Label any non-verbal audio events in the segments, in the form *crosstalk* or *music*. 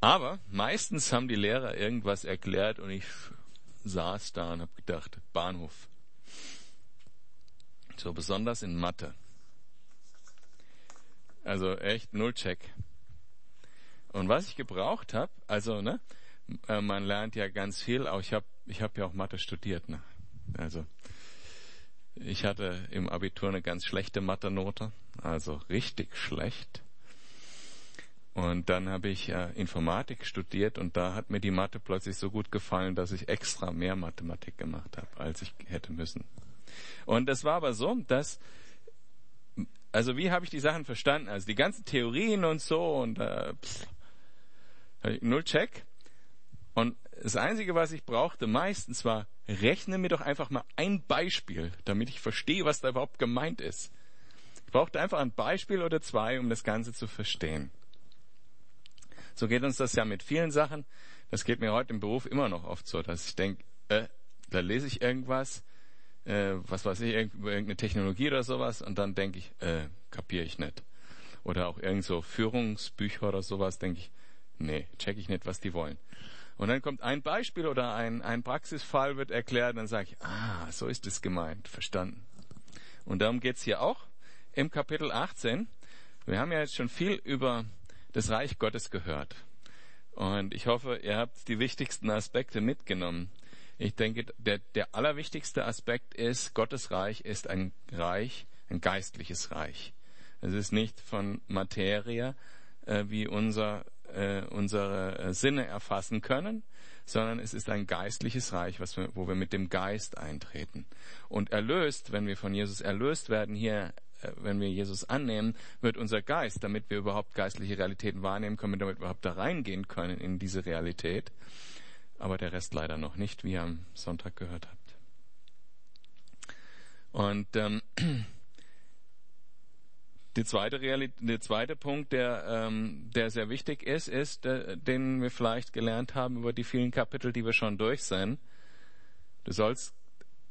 Aber meistens haben die Lehrer irgendwas erklärt und ich saß da und habe gedacht, Bahnhof. So besonders in Mathe. Also echt Nullcheck. Und was ich gebraucht habe, also ne, äh, man lernt ja ganz viel, auch ich habe ich hab ja auch Mathe studiert. Ne? Also ich hatte im Abitur eine ganz schlechte Mathe-Note, also richtig schlecht. Und dann habe ich äh, Informatik studiert und da hat mir die Mathe plötzlich so gut gefallen, dass ich extra mehr Mathematik gemacht habe, als ich hätte müssen. Und es war aber so, dass also wie habe ich die Sachen verstanden? Also die ganzen Theorien und so und äh, pff, null Check. Und das Einzige, was ich brauchte meistens war, rechne mir doch einfach mal ein Beispiel, damit ich verstehe, was da überhaupt gemeint ist. Ich brauchte einfach ein Beispiel oder zwei, um das Ganze zu verstehen. So geht uns das ja mit vielen Sachen. Das geht mir heute im Beruf immer noch oft so, dass ich denke, äh, da lese ich irgendwas, äh, was weiß ich, irgendeine Technologie oder sowas und dann denke ich, äh, kapiere ich nicht. Oder auch irgend so Führungsbücher oder sowas, denke ich, nee, check ich nicht, was die wollen. Und dann kommt ein Beispiel oder ein, ein Praxisfall wird erklärt, dann sage ich, ah, so ist es gemeint, verstanden. Und darum geht's hier auch im Kapitel 18. Wir haben ja jetzt schon viel über das Reich Gottes gehört. Und ich hoffe, ihr habt die wichtigsten Aspekte mitgenommen. Ich denke, der, der allerwichtigste Aspekt ist, Gottes Reich ist ein Reich, ein geistliches Reich. Es ist nicht von Materie, äh, wie unser, äh, unsere äh, Sinne erfassen können, sondern es ist ein geistliches Reich, was wir, wo wir mit dem Geist eintreten. Und erlöst, wenn wir von Jesus erlöst werden, hier, wenn wir Jesus annehmen, wird unser Geist, damit wir überhaupt geistliche Realitäten wahrnehmen können, damit wir überhaupt da reingehen können in diese Realität, aber der Rest leider noch nicht, wie ihr am Sonntag gehört habt. Und ähm, *clears throat* die zweite Realität, der zweite Punkt, der, ähm, der sehr wichtig ist, ist, äh, den wir vielleicht gelernt haben über die vielen Kapitel, die wir schon durch sind. Du sollst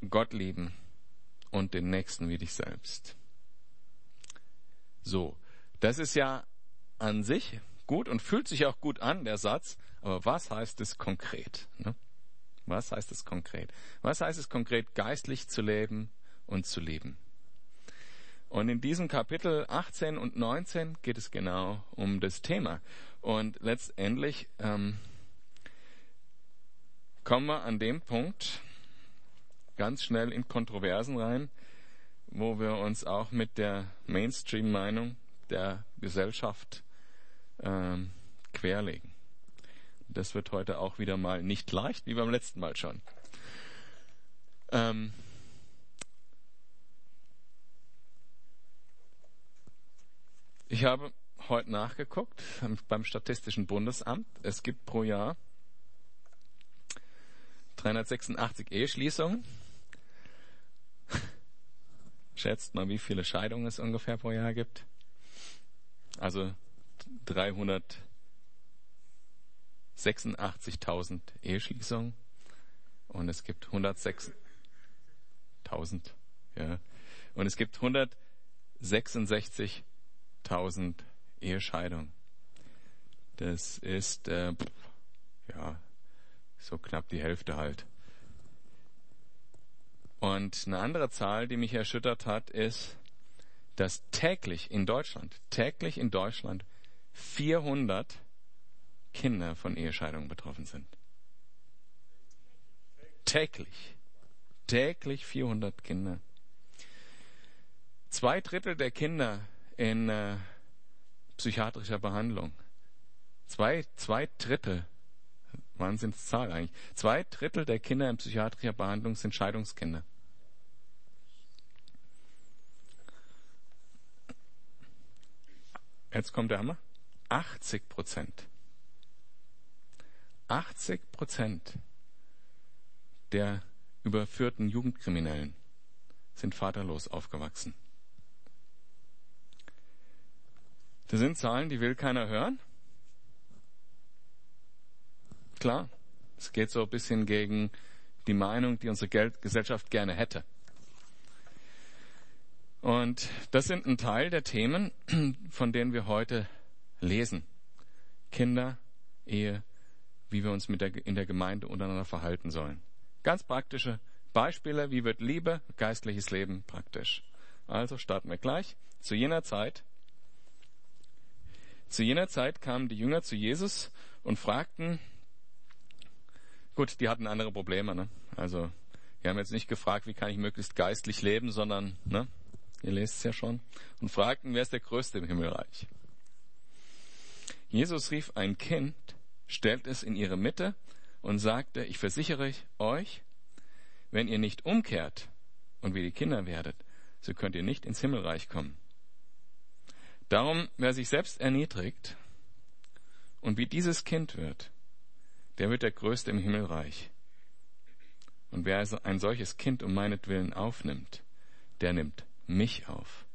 Gott lieben und den Nächsten wie dich selbst. So, das ist ja an sich gut und fühlt sich auch gut an, der Satz. Aber was heißt es konkret? Ne? Was heißt es konkret? Was heißt es konkret, geistlich zu leben und zu lieben? Und in diesem Kapitel 18 und 19 geht es genau um das Thema. Und letztendlich ähm, kommen wir an dem Punkt ganz schnell in Kontroversen rein, wo wir uns auch mit der Mainstream-Meinung der Gesellschaft ähm, querlegen. Das wird heute auch wieder mal nicht leicht, wie beim letzten Mal schon. Ähm, ich habe heute nachgeguckt beim Statistischen Bundesamt. Es gibt pro Jahr 386 Eheschließungen. Schätzt mal, wie viele Scheidungen es ungefähr pro Jahr gibt. Also 386.000 Eheschließungen und es gibt 106.000, ja, und es gibt 166.000 Ehescheidungen. Das ist, äh, ja, so knapp die Hälfte halt. Und eine andere Zahl, die mich erschüttert hat, ist, dass täglich in Deutschland, täglich in Deutschland 400 Kinder von Ehescheidungen betroffen sind. Täglich. Täglich 400 Kinder. Zwei Drittel der Kinder in äh, psychiatrischer Behandlung. Zwei, zwei Drittel. Wahnsinnszahl eigentlich. Zwei Drittel der Kinder in psychiatrischer Behandlung sind Scheidungskinder. Jetzt kommt der Hammer. 80 Prozent. 80 Prozent der überführten Jugendkriminellen sind vaterlos aufgewachsen. Das sind Zahlen, die will keiner hören. Klar, es geht so ein bisschen gegen die Meinung, die unsere Gesellschaft gerne hätte. Und das sind ein Teil der Themen, *clears throat* von denen wir heute lesen. Kinder Ehe, wie wir uns der, in der Gemeinde untereinander verhalten sollen. Ganz praktische Beispiele, wie wird Liebe, geistliches Leben praktisch. Also starten wir gleich. Zu jener Zeit, zu jener Zeit kamen die Jünger zu Jesus und fragten, gut, die hatten andere Probleme, ne? Also, die haben jetzt nicht gefragt, wie kann ich möglichst geistlich leben, sondern, ne? Ihr lest es ja schon. Und fragten, wer ist der Größte im Himmelreich? Jesus rief ein Kind, stellt es in ihre Mitte und sagte, ich versichere euch, wenn ihr nicht umkehrt und wie die Kinder werdet, so könnt ihr nicht ins Himmelreich kommen. Darum, wer sich selbst erniedrigt und wie dieses Kind wird, der wird der Größte im Himmelreich. Und wer also ein solches Kind um meinetwillen aufnimmt, der nimmt mich auf.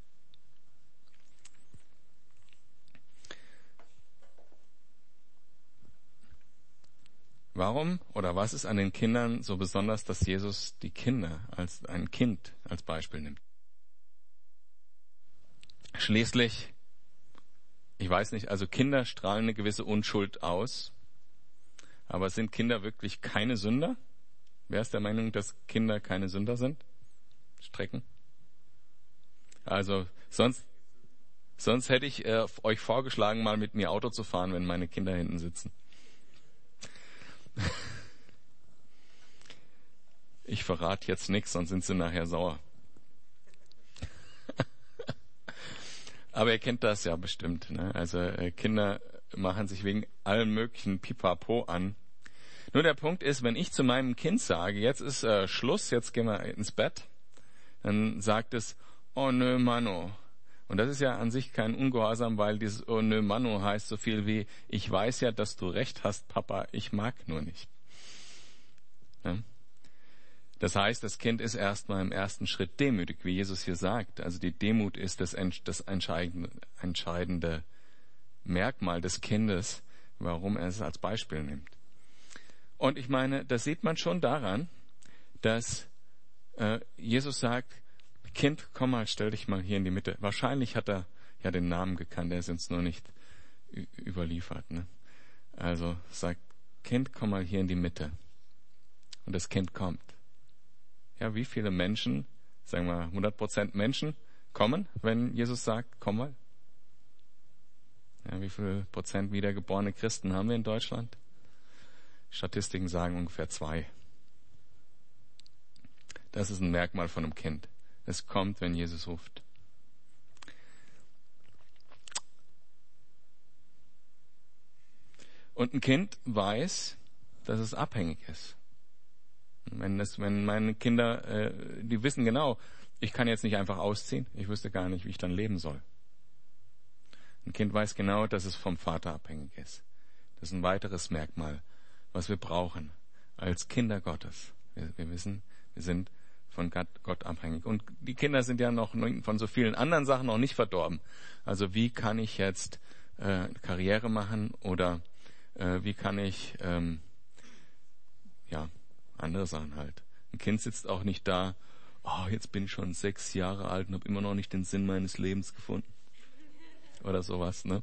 Warum oder was ist an den Kindern so besonders, dass Jesus die Kinder als ein Kind als Beispiel nimmt? Schließlich, ich weiß nicht, also Kinder strahlen eine gewisse Unschuld aus, aber sind Kinder wirklich keine Sünder? Wer ist der Meinung, dass Kinder keine Sünder sind? Strecken? Also sonst, sonst hätte ich äh, euch vorgeschlagen, mal mit mir Auto zu fahren, wenn meine Kinder hinten sitzen. *laughs* Ich verrate jetzt nichts, sonst sind sie nachher sauer. *laughs* Aber ihr kennt das ja bestimmt. Ne? Also äh, Kinder machen sich wegen allem möglichen Pipapo an. Nur der Punkt ist, wenn ich zu meinem Kind sage, jetzt ist äh, Schluss, jetzt gehen wir ins Bett, dann sagt es, oh nö, Mano. Und das ist ja an sich kein Ungehorsam, weil dieses oh nö, Mano heißt so viel wie, ich weiß ja, dass du recht hast, Papa, ich mag nur nicht. Ja? Das heißt, das Kind ist erstmal im ersten Schritt demütig, wie Jesus hier sagt. Also die Demut ist das, das entscheidende, entscheidende Merkmal des Kindes, warum er es als Beispiel nimmt. Und ich meine, das sieht man schon daran, dass äh, Jesus sagt, Kind, komm mal, stell dich mal hier in die Mitte. Wahrscheinlich hat er ja den Namen gekannt, er ist uns nur nicht überliefert. Ne? Also sagt, Kind, komm mal hier in die Mitte. Und das Kind kommt. Ja, wie viele Menschen, sagen wir 100 Prozent Menschen, kommen, wenn Jesus sagt, komm mal? Ja, wie viel Prozent wiedergeborene Christen haben wir in Deutschland? Statistiken sagen ungefähr zwei. Das ist ein Merkmal von einem Kind. Es kommt, wenn Jesus ruft. Und ein Kind weiß, dass es abhängig ist. Wenn, das, wenn meine Kinder, äh, die wissen genau, ich kann jetzt nicht einfach ausziehen, ich wüsste gar nicht, wie ich dann leben soll. Ein Kind weiß genau, dass es vom Vater abhängig ist. Das ist ein weiteres Merkmal, was wir brauchen als Kinder Gottes. Wir, wir wissen, wir sind von Gott, abhängig. Und die Kinder sind ja noch von so vielen anderen Sachen noch nicht verdorben. Also wie kann ich jetzt äh, Karriere machen oder äh, wie kann ich ähm, ja andere Sachen halt. Ein Kind sitzt auch nicht da, oh, jetzt bin ich schon sechs Jahre alt und habe immer noch nicht den Sinn meines Lebens gefunden. Oder sowas, ne?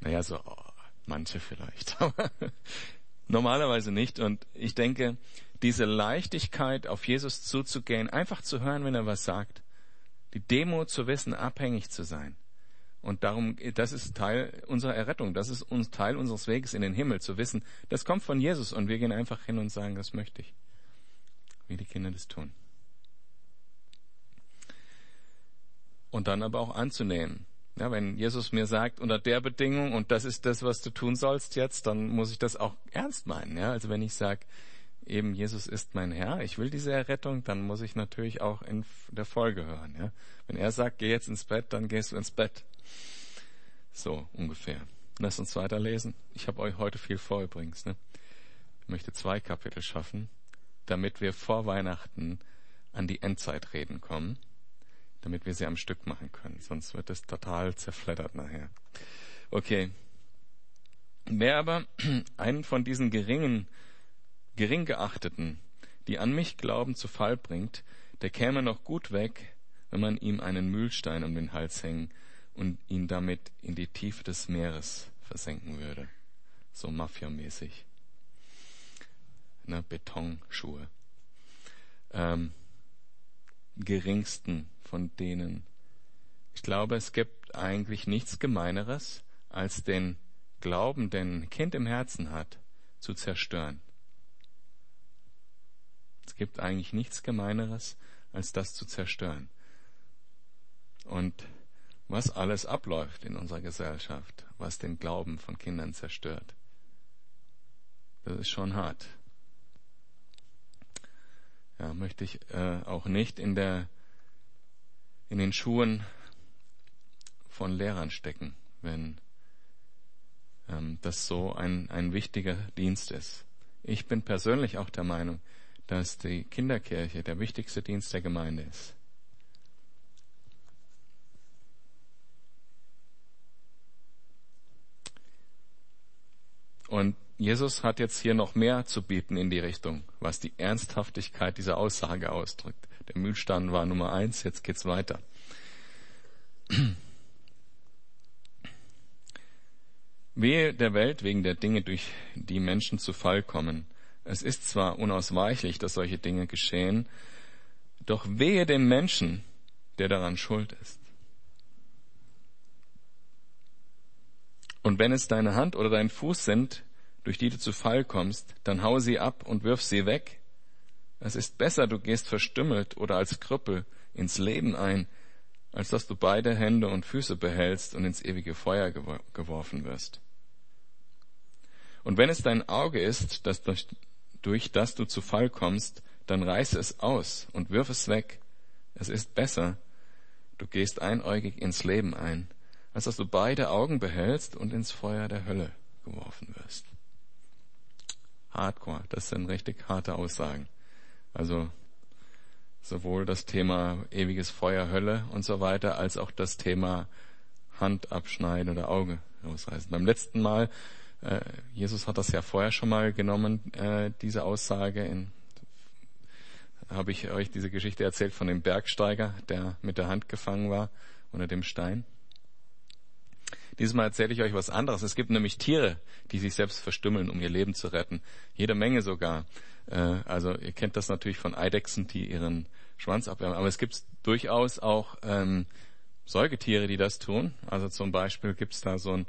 Naja, so oh, manche vielleicht, *laughs* normalerweise nicht. Und ich denke, diese Leichtigkeit, auf Jesus zuzugehen, einfach zu hören, wenn er was sagt, die Demo zu wissen, abhängig zu sein. Und darum, das ist Teil unserer Errettung, das ist uns Teil unseres Weges in den Himmel, zu wissen, das kommt von Jesus und wir gehen einfach hin und sagen, das möchte ich. Wie die Kinder das tun. Und dann aber auch anzunehmen. Ja, wenn Jesus mir sagt, unter der Bedingung, und das ist das, was du tun sollst jetzt, dann muss ich das auch ernst meinen. Ja? Also wenn ich sage, eben Jesus ist mein Herr, ich will diese Errettung, dann muss ich natürlich auch in der Folge hören. Ja? Wenn er sagt, geh jetzt ins Bett, dann gehst du ins Bett. So ungefähr. Lass uns weiterlesen. Ich habe euch heute viel vor übrigens. Ne? Ich möchte zwei Kapitel schaffen, damit wir vor Weihnachten an die Endzeitreden kommen, damit wir sie am Stück machen können. Sonst wird es total zerfleddert nachher. Okay. Wer aber *clears throat* einen von diesen geringen gering geachteten, die an mich glauben, zu Fall bringt, der käme noch gut weg, wenn man ihm einen Mühlstein um den Hals hängen und ihn damit in die Tiefe des Meeres versenken würde. so mafiamäßig. Ne, Betonschuhe. Ähm, geringsten von denen. Ich glaube, es gibt eigentlich nichts Gemeineres, als den Glauben, den ein Kind im Herzen hat, zu zerstören. Es gibt eigentlich nichts Gemeineres, als das zu zerstören. Und was alles abläuft in unserer Gesellschaft, was den Glauben von Kindern zerstört, das ist schon hart. Ja, möchte ich äh, auch nicht in der in den Schuhen von Lehrern stecken, wenn ähm, das so ein, ein wichtiger Dienst ist. Ich bin persönlich auch der Meinung, dass die Kinderkirche der wichtigste Dienst der Gemeinde ist. Und Jesus hat jetzt hier noch mehr zu bieten in die Richtung, was die Ernsthaftigkeit dieser Aussage ausdrückt. Der Mühlstein war Nummer eins, jetzt geht's weiter. Wehe der Welt wegen der Dinge, durch die Menschen zu Fall kommen. Es ist zwar unausweichlich, dass solche Dinge geschehen, doch wehe dem Menschen, der daran schuld ist. Und wenn es deine Hand oder dein Fuß sind, durch die du zu Fall kommst, dann hau sie ab und wirf sie weg. Es ist besser, du gehst verstümmelt oder als Krüppel ins Leben ein, als dass du beide Hände und Füße behältst und ins ewige Feuer geworfen wirst. Und wenn es dein Auge ist, das durch, durch das du zu Fall kommst, dann reiß es aus und wirf es weg. Es ist besser, du gehst einäugig ins Leben ein, als dass du beide Augen behältst und ins Feuer der Hölle geworfen wirst. Hardcore, das sind richtig harte Aussagen. Also sowohl das Thema ewiges Feuer, Hölle und so weiter, als auch das Thema Hand abschneiden oder Auge rausreißen. Beim letzten Mal, äh, Jesus hat das ja vorher schon mal genommen, äh, diese Aussage in habe ich euch diese Geschichte erzählt von dem Bergsteiger, der mit der Hand gefangen war unter dem Stein. Dieses Mal erzähle ich euch was anderes. Es gibt nämlich Tiere, die sich selbst verstümmeln, um ihr Leben zu retten. Jede Menge sogar. Äh, also ihr kennt das natürlich von Eidechsen, die ihren Schwanz abwärmen. Aber es gibt durchaus auch ähm, Säugetiere, die das tun. Also zum Beispiel gibt es da so ein,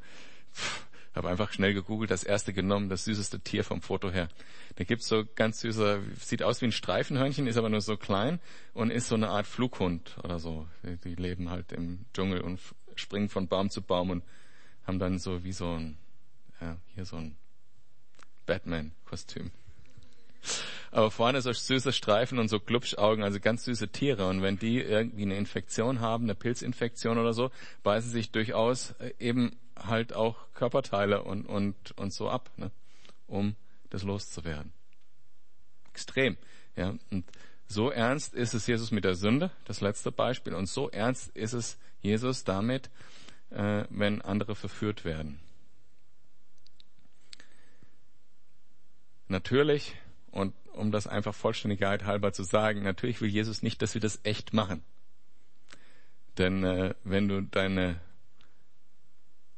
habe einfach schnell gegoogelt, das erste genommen, das süßeste Tier vom Foto her. Da gibt's so ganz süßer, sieht aus wie ein Streifenhörnchen, ist aber nur so klein und ist so eine Art Flughund oder so. Die, die leben halt im Dschungel und springen von Baum zu Baum und haben dann so wie so ein, ja, hier so ein Batman-Kostüm. Aber vorne so süße Streifen und so Glubschaugen, also ganz süße Tiere. Und wenn die irgendwie eine Infektion haben, eine Pilzinfektion oder so, beißen sich durchaus äh, eben halt auch Körperteile und, und, und so ab, ne? um das loszuwerden. Extrem. Ja, und so ernst ist es Jesus mit der Sünde, das letzte Beispiel, und so ernst ist es Jesus damit, äh, wenn andere verführt werden. Natürlich, und um das einfach Vollständigkeit halber zu sagen, natürlich will Jesus nicht, dass wir das echt machen. Denn äh, wenn du deine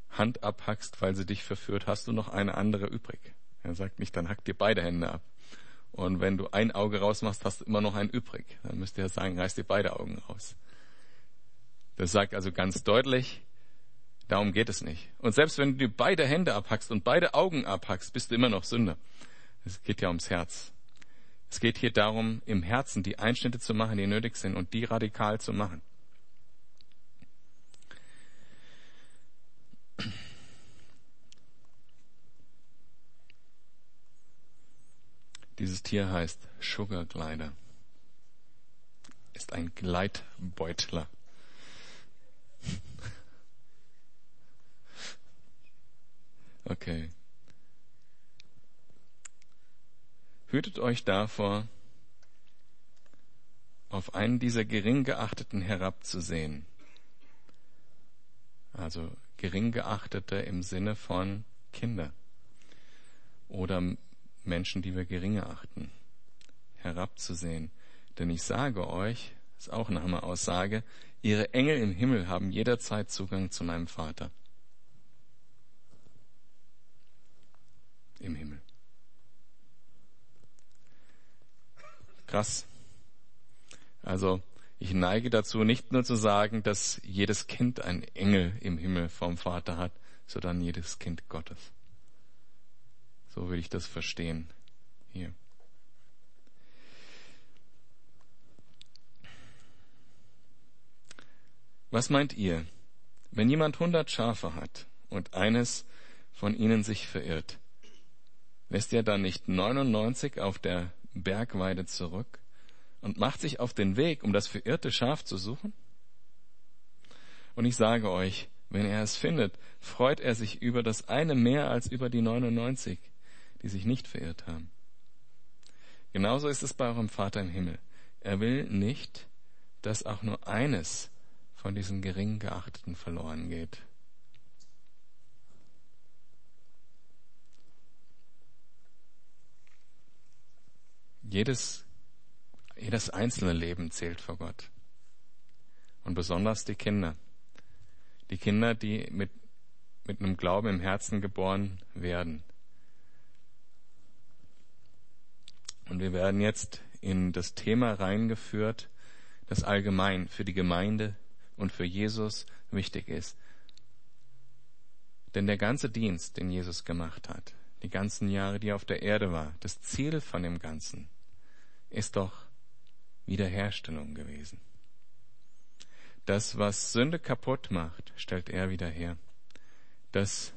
Hand abhackst, weil sie dich verführt, hast du noch eine andere übrig. Er sagt nicht, dann hack dir beide Hände ab. Und wenn du ein Auge rausmachst, hast du immer noch ein übrig. Dann müsste er sagen, reiß dir beide Augen raus. Das sagt also ganz deutlich, darum geht es nicht. Und selbst wenn du dir beide Hände abhackst und beide Augen abhackst, bist du immer noch Sünder. Es geht ja ums Herz. Es geht hier darum, im Herzen die Einschnitte zu machen, die nötig sind und die radikal zu machen. Dieses Tier heißt Sugar Glider. Ist ein Gleitbeutler. Okay. Hütet euch davor, auf einen dieser gering geachteten herabzusehen. Also gering geachtete im Sinne von Kinder oder Menschen, die wir geringer achten, herabzusehen. Denn ich sage euch, ist auch eine Hammer-Aussage, ihre Engel im Himmel haben jederzeit Zugang zu meinem Vater. Krass. Also ich neige dazu, nicht nur zu sagen, dass jedes Kind einen Engel im Himmel vom Vater hat, sondern jedes Kind Gottes. So würde ich das verstehen hier. Was meint ihr, wenn jemand hundert Schafe hat und eines von ihnen sich verirrt, lässt er dann nicht 99 auf der Bergweide zurück und macht sich auf den Weg, um das verirrte Schaf zu suchen? Und ich sage euch, wenn er es findet, freut er sich über das eine mehr als über die 99, die sich nicht verirrt haben. Genauso ist es bei eurem Vater im Himmel. Er will nicht, dass auch nur eines von diesen gering geachteten verloren geht. Jedes, jedes einzelne Leben zählt vor Gott. Und besonders die Kinder. Die Kinder, die mit, mit einem Glauben im Herzen geboren werden. Und wir werden jetzt in das Thema reingeführt, das allgemein für die Gemeinde und für Jesus wichtig ist. Denn der ganze Dienst, den Jesus gemacht hat, die ganzen Jahre, die er auf der Erde war, das Ziel von dem Ganzen ist doch Wiederherstellung gewesen. Das, was Sünde kaputt macht, stellt er wieder her. Das,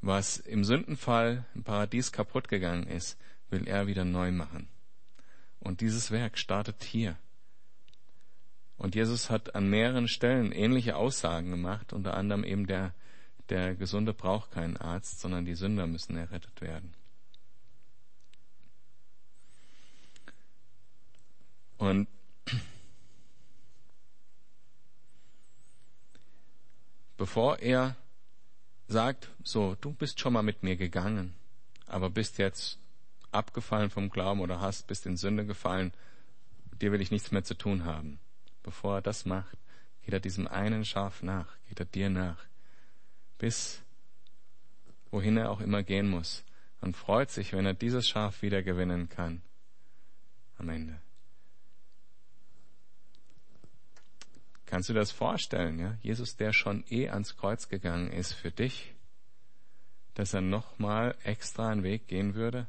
was im Sündenfall im Paradies kaputt gegangen ist, will er wieder neu machen. Und dieses Werk startet hier. Und Jesus hat an mehreren Stellen ähnliche Aussagen gemacht, unter anderem eben der, der Gesunde braucht keinen Arzt, sondern die Sünder müssen errettet werden. Und bevor er sagt, so, du bist schon mal mit mir gegangen, aber bist jetzt abgefallen vom Glauben oder hast, bist in Sünde gefallen, dir will ich nichts mehr zu tun haben. Bevor er das macht, geht er diesem einen Schaf nach, geht er dir nach, bis wohin er auch immer gehen muss und freut sich, wenn er dieses Schaf wieder gewinnen kann am Ende. Kannst du das vorstellen, ja? Jesus, der schon eh ans Kreuz gegangen ist für dich, dass er nochmal extra einen Weg gehen würde,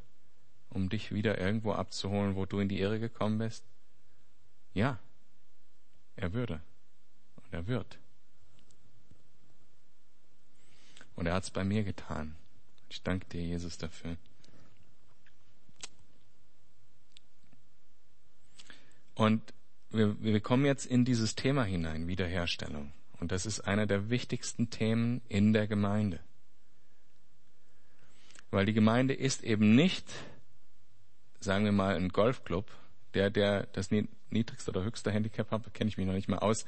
um dich wieder irgendwo abzuholen, wo du in die Irre gekommen bist? Ja, er würde. Und er wird. Und er hat es bei mir getan. Ich danke dir, Jesus, dafür. Und wir, wir kommen jetzt in dieses Thema hinein, Wiederherstellung. Und das ist einer der wichtigsten Themen in der Gemeinde. Weil die Gemeinde ist eben nicht, sagen wir mal, ein Golfclub. Der, der das niedrigste oder höchste Handicap hat, kenne ich mich noch nicht mal aus,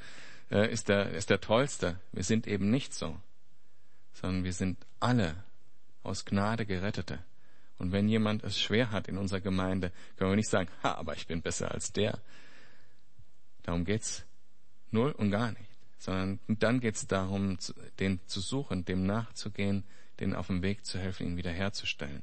äh, ist, der, ist der tollste. Wir sind eben nicht so. Sondern wir sind alle aus Gnade Gerettete. Und wenn jemand es schwer hat in unserer Gemeinde, können wir nicht sagen, ha, aber ich bin besser als der, Darum geht's null und gar nicht. Sondern dann geht's darum, den zu suchen, dem nachzugehen, den auf dem Weg zu helfen, ihn wiederherzustellen.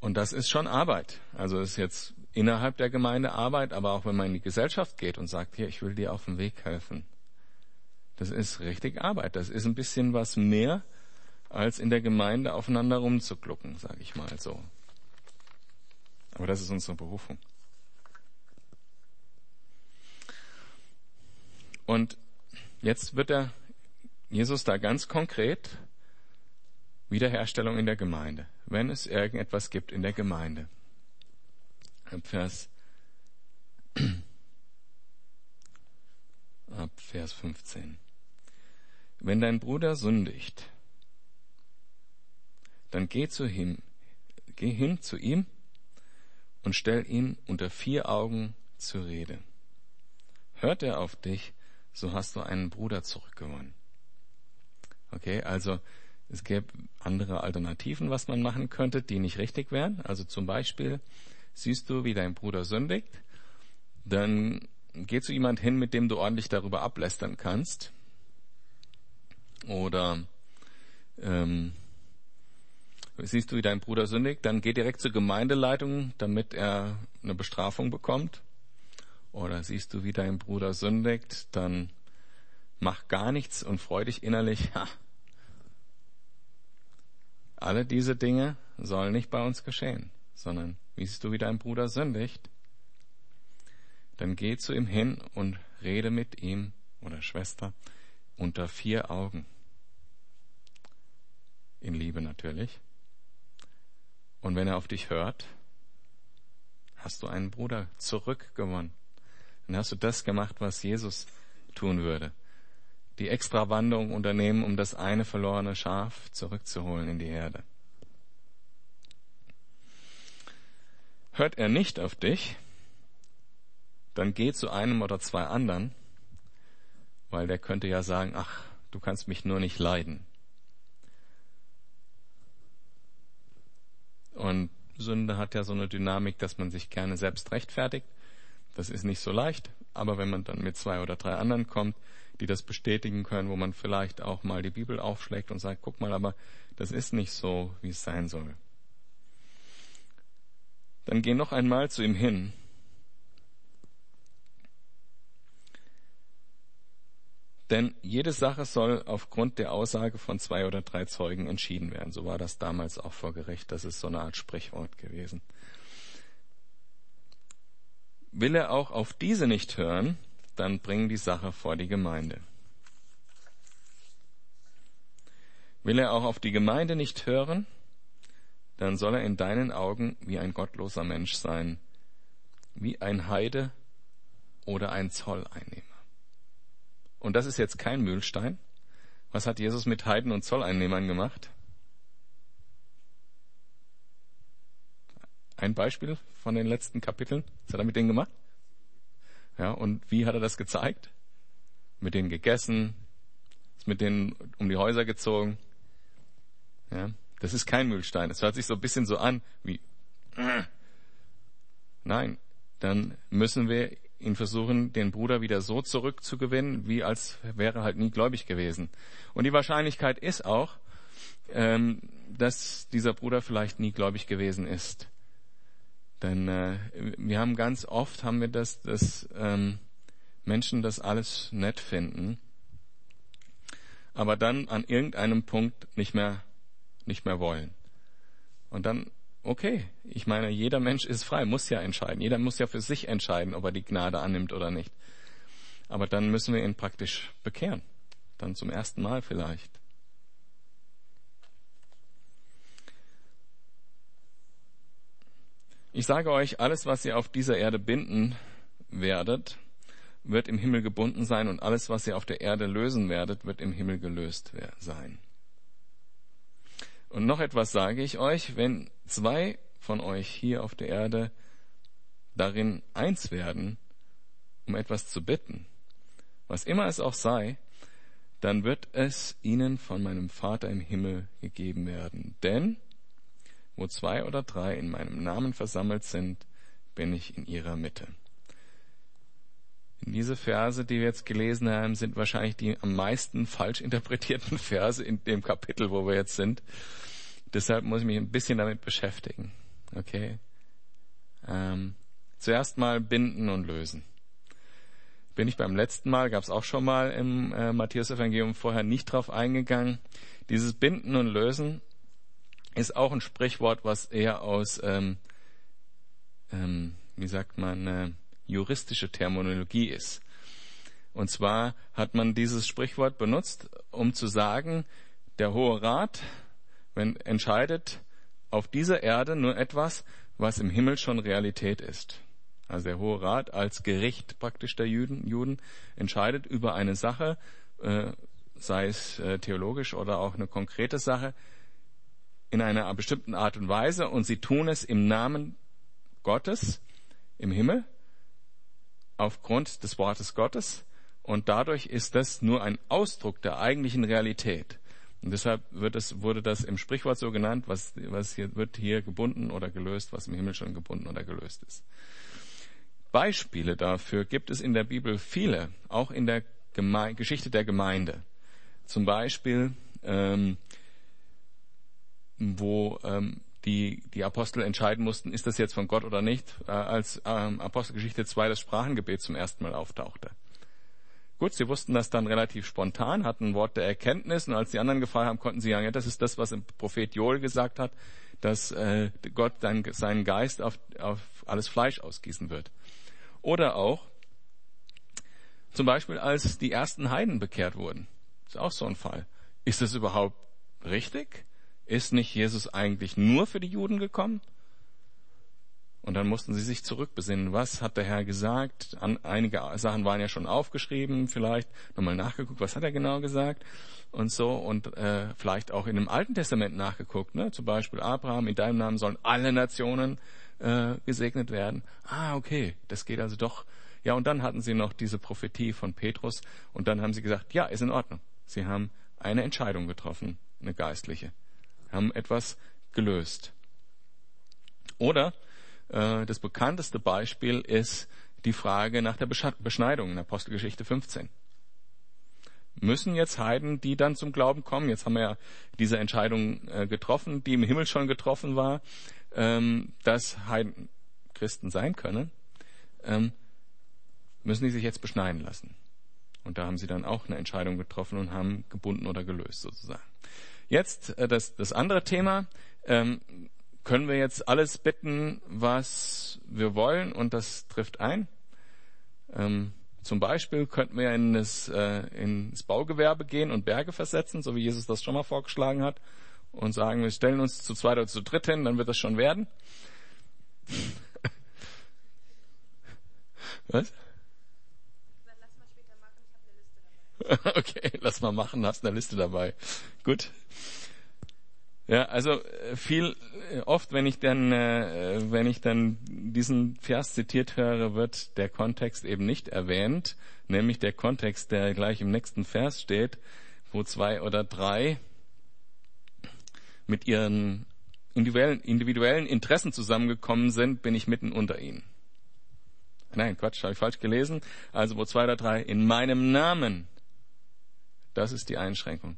Und das ist schon Arbeit. Also ist jetzt innerhalb der Gemeinde Arbeit, aber auch wenn man in die Gesellschaft geht und sagt, hier, ich will dir auf dem Weg helfen. Das ist richtig Arbeit. Das ist ein bisschen was mehr, als in der Gemeinde aufeinander rumzuglucken, sage ich mal so. Aber das ist unsere Berufung. Und jetzt wird der Jesus da ganz konkret Wiederherstellung in der Gemeinde, wenn es irgendetwas gibt in der Gemeinde. Ab Vers, *clears throat* ab Vers 15. Wenn dein Bruder sündigt, dann geh zu ihm, geh hin zu ihm und stell ihn unter vier Augen zur Rede. Hört er auf dich, so hast du einen Bruder zurückgewonnen. Okay, also es gäbe andere Alternativen, was man machen könnte, die nicht richtig wären. Also zum Beispiel, siehst du, wie dein Bruder sündigt, dann geh zu jemand hin, mit dem du ordentlich darüber ablästern kannst. Oder ähm, siehst du, wie dein Bruder sündigt, dann geh direkt zur Gemeindeleitung, damit er eine Bestrafung bekommt. Oder siehst du, wie dein Bruder sündigt, dann mach gar nichts und freu dich innerlich. Ha. Alle diese Dinge sollen nicht bei uns geschehen, sondern siehst du, wie dein Bruder sündigt, dann geh zu ihm hin und rede mit ihm oder Schwester unter vier Augen. In Liebe natürlich. Und wenn er auf dich hört, hast du einen Bruder zurückgewonnen. Dann hast du das gemacht, was Jesus tun würde. Die Extrawandung unternehmen, um das eine verlorene Schaf zurückzuholen in die Herde. Hört er nicht auf dich, dann geh zu einem oder zwei anderen, weil der könnte ja sagen, ach, du kannst mich nur nicht leiden. Und Sünde hat ja so eine Dynamik, dass man sich gerne selbst rechtfertigt. Das ist nicht so leicht, aber wenn man dann mit zwei oder drei anderen kommt, die das bestätigen können, wo man vielleicht auch mal die Bibel aufschlägt und sagt, guck mal, aber das ist nicht so, wie es sein soll. Dann geh noch einmal zu ihm hin Denn jede Sache soll aufgrund der Aussage von zwei oder drei Zeugen entschieden werden. So war das damals auch vor Gericht. Das ist so eine Art Sprichwort gewesen. Will er auch auf diese nicht hören, dann bring die Sache vor die Gemeinde. Will er auch auf die Gemeinde nicht hören, dann soll er in deinen Augen wie ein gottloser Mensch sein, wie ein Heide oder ein Zolleinnehmer. Und das ist jetzt kein Mühlstein. Was hat Jesus mit Heiden und Zolleinnehmern gemacht? Ein Beispiel von den letzten Kapiteln. Was hat er mit denen gemacht? Ja, und wie hat er das gezeigt? Mit denen gegessen, ist mit denen um die Häuser gezogen. Ja, das ist kein Mühlstein. Das hört sich so ein bisschen so an wie, *clears throat* nein, dann müssen wir ihn versuchen, den Bruder wieder so zurückzugewinnen, wie als wäre halt nie gläubig gewesen. Und die Wahrscheinlichkeit ist auch, ähm, dass dieser Bruder vielleicht nie gläubig gewesen ist. Denn äh, wir haben ganz oft haben wir das, dass ähm, Menschen das alles nett finden, aber dann an irgendeinem Punkt nicht mehr nicht mehr wollen. Und dann okay, ich meine, jeder Mensch ist frei, muss ja entscheiden. Jeder muss ja für sich entscheiden, ob er die Gnade annimmt oder nicht. Aber dann müssen wir ihn praktisch bekehren. Dann zum ersten Mal vielleicht. Ich sage euch, alles, was ihr auf dieser Erde binden werdet, wird im Himmel gebunden sein und alles, was ihr auf der Erde lösen werdet, wird im Himmel gelöst sein. Und noch etwas sage ich euch, wenn zwei von euch hier auf der Erde darin eins werden, um etwas zu bitten, was immer es auch sei, dann wird es ihnen von meinem Vater im Himmel gegeben werden. Denn wo zwei oder drei in meinem Namen versammelt sind, bin ich in ihrer Mitte. Diese Verse, die wir jetzt gelesen haben, sind wahrscheinlich die am meisten falsch interpretierten *laughs* Verse in dem Kapitel, wo wir jetzt sind. Deshalb muss ich mich ein bisschen damit beschäftigen. Okay? Ähm, zuerst mal binden und lösen. Bin ich beim letzten Mal, gab es auch schon mal im äh, Matthäus-Evangelium vorher nicht drauf eingegangen. Dieses Binden und Lösen ist auch ein Sprichwort, was eher aus, ähm, ähm, wie sagt man, äh, juristische Terminologie ist. Und zwar hat man dieses Sprichwort benutzt, um zu sagen, der Hohe Rat wenn entscheidet auf dieser Erde nur etwas, was im Himmel schon Realität ist. Also der Hohe Rat als Gericht praktisch der Juden, Juden entscheidet über eine Sache, äh, sei es äh, theologisch oder auch eine konkrete Sache, in einer bestimmten Art und Weise und sie tun es im Namen Gottes im Himmel, aufgrund des Wortes Gottes und dadurch ist das nur ein Ausdruck der eigentlichen Realität. Und deshalb wird es, wurde das im Sprichwort so genannt, was, was hier, wird hier gebunden oder gelöst, was im Himmel schon gebunden oder gelöst ist. Beispiele dafür gibt es in der Bibel viele, auch in der Geme Geschichte der Gemeinde. Zum Beispiel ähm, wo ähm, die, die Apostel entscheiden mussten, ist das jetzt von Gott oder nicht, äh, als ähm, Apostelgeschichte 2 das Sprachengebet zum ersten Mal auftauchte. Gut, sie wussten das dann relativ spontan, hatten ein Wort der Erkenntnis und als die anderen gefragt haben, konnten sie sagen, ja, das ist das, was im Prophet Joel gesagt hat, dass äh, Gott dann seinen Geist auf, auf alles Fleisch ausgießen wird. Oder auch zum Beispiel, als die ersten Heiden bekehrt wurden. Ist auch so ein Fall. Ist das überhaupt richtig? Ist nicht Jesus eigentlich nur für die Juden gekommen? Und dann mussten sie sich zurückbesinnen. Was hat der Herr gesagt? An, einige Sachen waren ja schon aufgeschrieben, vielleicht nochmal nachgeguckt, was hat er genau gesagt und so und äh, vielleicht auch in dem Alten Testament nachgeguckt. Ne? Zum Beispiel Abraham, in deinem Namen sollen alle Nationen äh, gesegnet werden. Ah, okay, das geht also doch. Ja, und dann hatten sie noch diese Prophetie von Petrus und dann haben sie gesagt, ja, ist in Ordnung. Sie haben eine Entscheidung getroffen, eine geistliche, haben etwas gelöst. Oder äh, das bekannteste Beispiel ist die Frage nach der Beschneidung in Apostelgeschichte 15. Müssen jetzt Heiden, die dann zum Glauben kommen, jetzt haben wir ja diese Entscheidung äh, getroffen, die im Himmel schon getroffen war, ähm, dass Heiden Christen sein können, ähm, müssen die sich jetzt beschneiden lassen. Und da haben sie dann auch eine Entscheidung getroffen und haben gebunden oder gelöst sozusagen. Jetzt äh, das, das andere Thema. Ähm, können wir jetzt alles bitten, was wir wollen und das trifft ein. Ähm, zum Beispiel könnten wir in das, äh, ins Baugewerbe gehen und Berge versetzen, so wie Jesus das schon mal vorgeschlagen hat, und sagen, wir stellen uns zu zweit oder zu dritt hin, dann wird das schon werden. *laughs* was? *laughs* Okay, lass mal machen, hast eine Liste dabei. Gut. Ja, also äh, viel äh, oft, wenn ich dann, äh, wenn ich dann diesen Vers zitiert höre, wird der Kontext eben nicht erwähnt, nämlich der Kontext, der gleich im nächsten Vers steht, wo zwei oder drei mit ihren individuellen, individuellen Interessen zusammengekommen sind, bin ich mitten unter ihnen. Nein, Quatsch, habe ich falsch gelesen. Also wo zwei oder drei in meinem Namen, das ist die Einschränkung.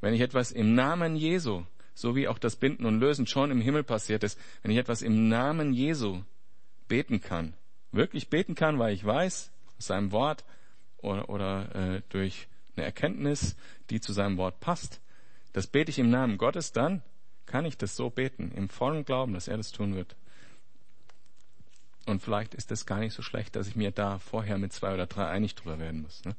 Wenn ich etwas im Namen Jesu so wie auch das Binden und Lösen schon im Himmel passiert ist, wenn ich etwas im Namen Jesu beten kann, wirklich beten kann, weil ich weiß, aus seinem Wort oder, oder äh, durch eine Erkenntnis, die zu seinem Wort passt, das bete ich im Namen Gottes, dann kann ich das so beten, im vollen Glauben, dass er das tun wird. Und vielleicht ist es gar nicht so schlecht, dass ich mir da vorher mit zwei oder drei einig drüber werden muss. Ne?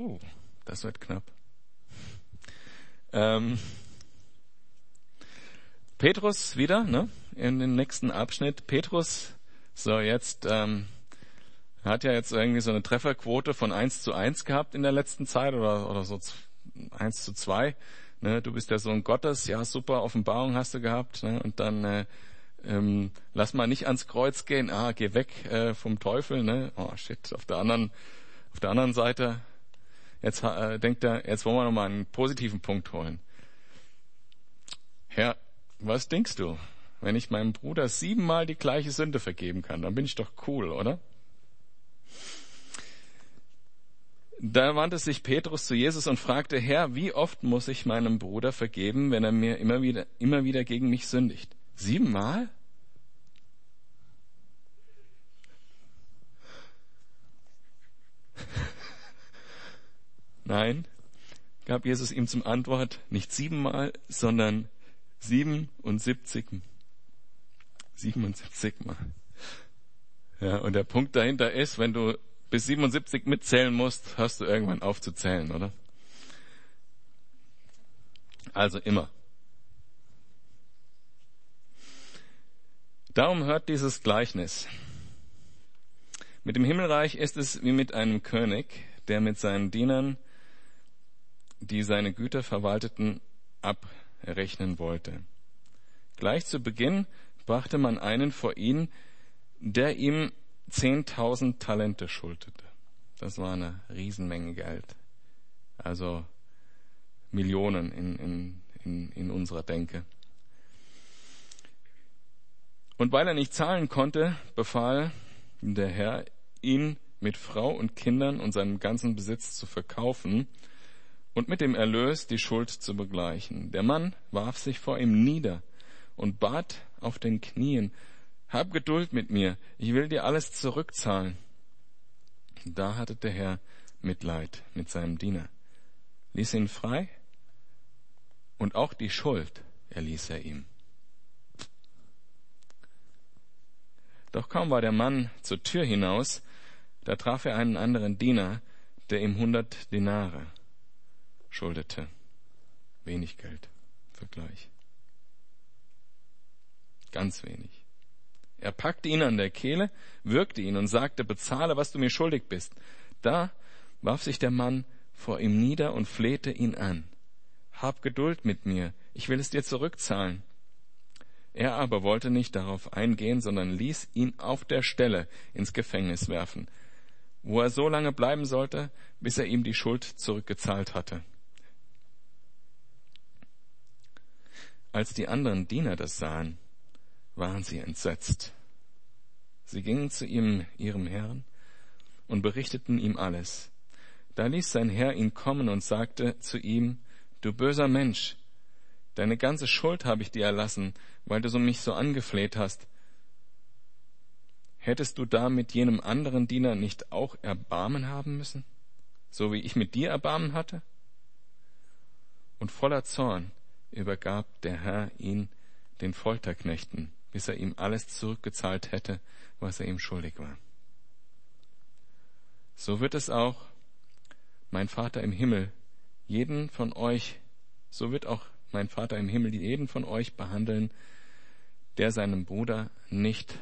Puh, das wird knapp. *laughs* Ähm, Petrus wieder, ne? In dem nächsten Abschnitt. Petrus, so jetzt, ähm, hat ja jetzt irgendwie so eine Trefferquote von 1 zu 1 gehabt in der letzten Zeit oder, oder so 1 zu 2. Ne? Du bist der Sohn Gottes, ja super, Offenbarung hast du gehabt. Ne? Und dann äh, ähm, lass mal nicht ans Kreuz gehen, ah, geh weg äh, vom Teufel. Ne? Oh shit, auf der anderen, auf der anderen Seite Jetzt äh, denkt er, jetzt wollen wir noch mal einen positiven Punkt holen. Herr, was denkst du? Wenn ich meinem Bruder siebenmal die gleiche Sünde vergeben kann, dann bin ich doch cool, oder? Da wandte sich Petrus zu Jesus und fragte, Herr, wie oft muss ich meinem Bruder vergeben, wenn er mir immer wieder, immer wieder gegen mich sündigt? Siebenmal? Nein, gab Jesus ihm zum Antwort nicht siebenmal, sondern 77. 77 Mal. Ja, und der Punkt dahinter ist, wenn du bis 77 mitzählen musst, hast du irgendwann aufzuzählen, oder? Also immer. Darum hört dieses Gleichnis. Mit dem Himmelreich ist es wie mit einem König, der mit seinen Dienern die seine Güter verwalteten, abrechnen wollte. Gleich zu Beginn brachte man einen vor ihn, der ihm zehntausend Talente schuldete. Das war eine Riesenmenge Geld. Also Millionen in, in, in, in unserer Denke. Und weil er nicht zahlen konnte, befahl der Herr, ihn mit Frau und Kindern und seinem ganzen Besitz zu verkaufen und mit dem Erlös die Schuld zu begleichen. Der Mann warf sich vor ihm nieder und bat auf den Knien, hab Geduld mit mir, ich will dir alles zurückzahlen. Da hatte der Herr Mitleid mit seinem Diener, ließ ihn frei und auch die Schuld erließ er ihm. Doch kaum war der Mann zur Tür hinaus, da traf er einen anderen Diener, der ihm hundert Denare schuldete. Wenig Geld, Vergleich. Ganz wenig. Er packte ihn an der Kehle, würgte ihn und sagte, bezahle, was du mir schuldig bist. Da warf sich der Mann vor ihm nieder und flehte ihn an. Hab Geduld mit mir, ich will es dir zurückzahlen. Er aber wollte nicht darauf eingehen, sondern ließ ihn auf der Stelle ins Gefängnis werfen, wo er so lange bleiben sollte, bis er ihm die Schuld zurückgezahlt hatte. Als die anderen Diener das sahen, waren sie entsetzt. Sie gingen zu ihm, ihrem Herrn, und berichteten ihm alles. Da ließ sein Herr ihn kommen und sagte zu ihm, Du böser Mensch, deine ganze Schuld habe ich dir erlassen, weil du so mich so angefleht hast. Hättest du da mit jenem anderen Diener nicht auch Erbarmen haben müssen, so wie ich mit dir Erbarmen hatte? Und voller Zorn übergab der Herr ihn den Folterknechten, bis er ihm alles zurückgezahlt hätte, was er ihm schuldig war. So wird es auch mein Vater im Himmel jeden von euch, so wird auch mein Vater im Himmel jeden von euch behandeln, der seinem Bruder nicht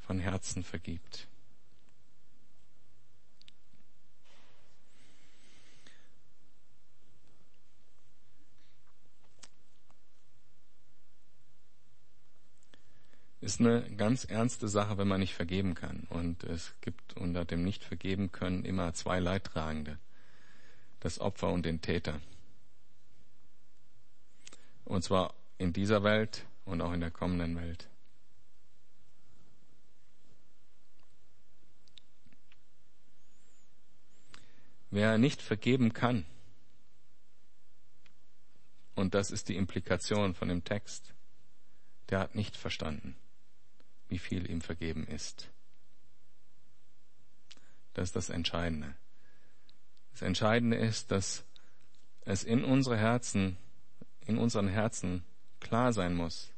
von Herzen vergibt. Ist eine ganz ernste Sache, wenn man nicht vergeben kann. Und es gibt unter dem Nicht-Vergeben können immer zwei Leidtragende. Das Opfer und den Täter. Und zwar in dieser Welt und auch in der kommenden Welt. Wer nicht vergeben kann, und das ist die Implikation von dem Text, der hat nicht verstanden wie viel ihm vergeben ist. Das ist das Entscheidende. Das Entscheidende ist, dass es in unsere Herzen, in unseren Herzen klar sein muss,